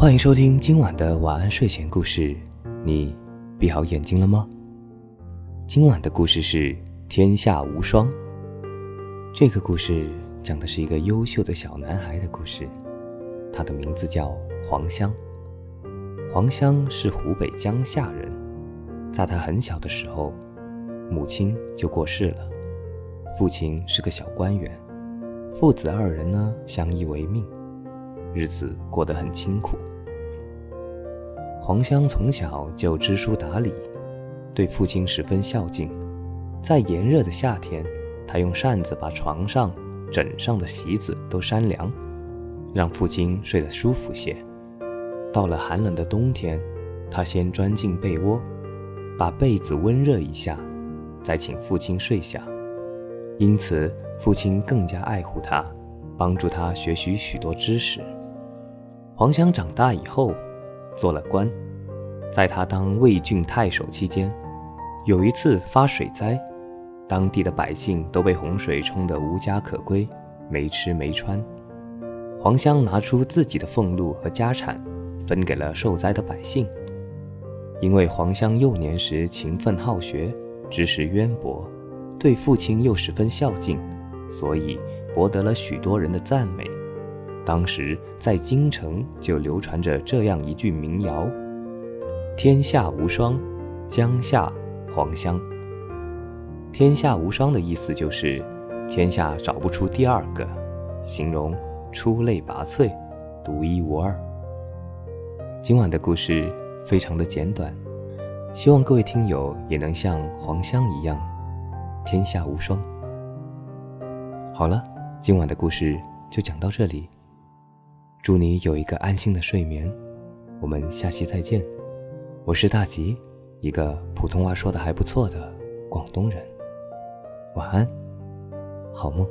欢迎收听今晚的晚安睡前故事。你闭好眼睛了吗？今晚的故事是《天下无双》。这个故事讲的是一个优秀的小男孩的故事，他的名字叫黄香。黄香是湖北江夏人，在他很小的时候，母亲就过世了，父亲是个小官员，父子二人呢相依为命，日子过得很清苦。黄香从小就知书达理，对父亲十分孝敬。在炎热的夏天，他用扇子把床上、枕上的席子都扇凉，让父亲睡得舒服些。到了寒冷的冬天，他先钻进被窝，把被子温热一下，再请父亲睡下。因此，父亲更加爱护他，帮助他学习许多知识。黄香长大以后。做了官，在他当魏郡太守期间，有一次发水灾，当地的百姓都被洪水冲得无家可归，没吃没穿。黄香拿出自己的俸禄和家产，分给了受灾的百姓。因为黄香幼年时勤奋好学，知识渊博，对父亲又十分孝敬，所以博得了许多人的赞美。当时在京城就流传着这样一句民谣：“天下无双，江夏黄香。”天下无双的意思就是天下找不出第二个，形容出类拔萃、独一无二。今晚的故事非常的简短，希望各位听友也能像黄香一样，天下无双。好了，今晚的故事就讲到这里。祝你有一个安心的睡眠，我们下期再见。我是大吉，一个普通话说的还不错的广东人。晚安，好梦。